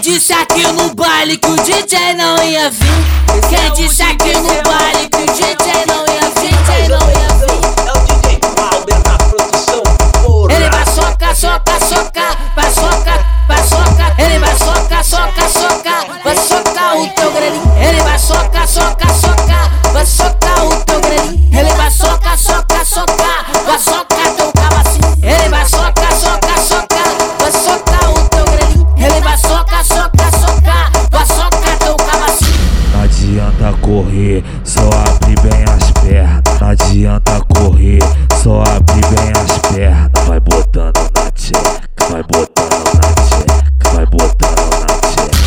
Quem disse aqui no baile que o DJ não ia vir? Quem disse aqui no baile que o DJ não ia vir? DJ não ia vir. É o DJ Valber na produção. Ele vai socar, socar, socar, vai socar, vai socar. Ele vai socar, socar, socar, vai socar o teu grelhinho. Ele vai socar, socar, correr, só abre bem as pernas. Não adianta correr, só abre bem as pernas. Vai botando na tcheca, vai botando na tcheca, vai botando na tcheca.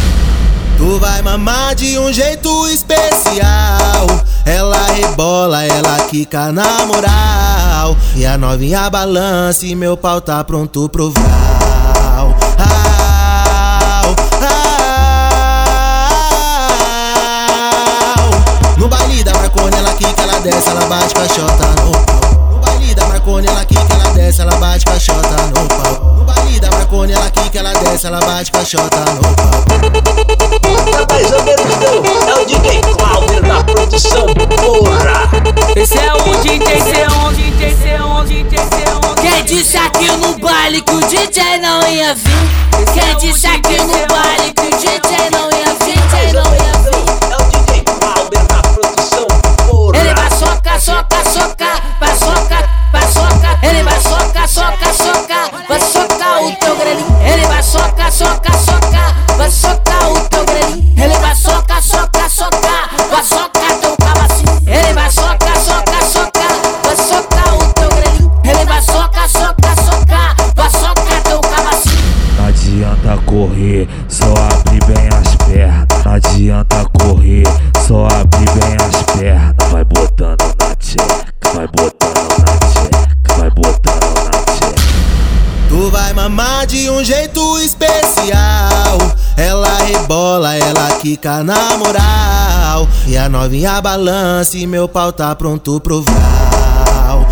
Tu vai mamar de um jeito especial. Ela rebola, ela quica na moral. E a novinha balança e meu pau tá pronto pro val. Desce, ela bate caixota no pau. No baile da Marconi, ela quica, ela desce, ela bate caixota no pau. No baile da Marconi, ela quica, ela desce, ela bate caixota no pau. Tá mais ou menos não. É o DJ Valber na produção, porra. Esse é o DJ C11, DJ C11, DJ C11. Quem disse aqui no baile que o DJ não ia vir? Quem disse aqui no baile só abre bem as pernas. Vai botando na tcheca, vai botando na tcheca, vai botando na tcheca. Tu vai mamar de um jeito especial. Ela rebola, ela quica na moral. E a novinha balança e meu pau tá pronto pro val.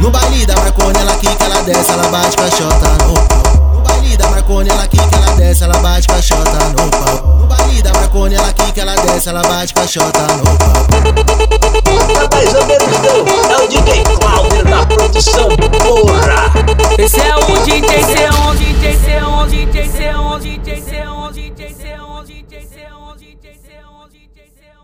No baile da Marconi, ela quica, ela desce, ela bate pau. No desce, ela bate caixota no pau. No baile da bracone, ela quica, ela desce, ela bate caixota no pau. Rapazão perdidão, é o DJ Cláudio da produção, porra! Esse é o DJ, esse é o DJ, esse é o DJ, esse é o DJ, esse é o DJ, esse é o DJ, esse é o DJ, esse é o DJ, esse é o DJ, esse é o DJ.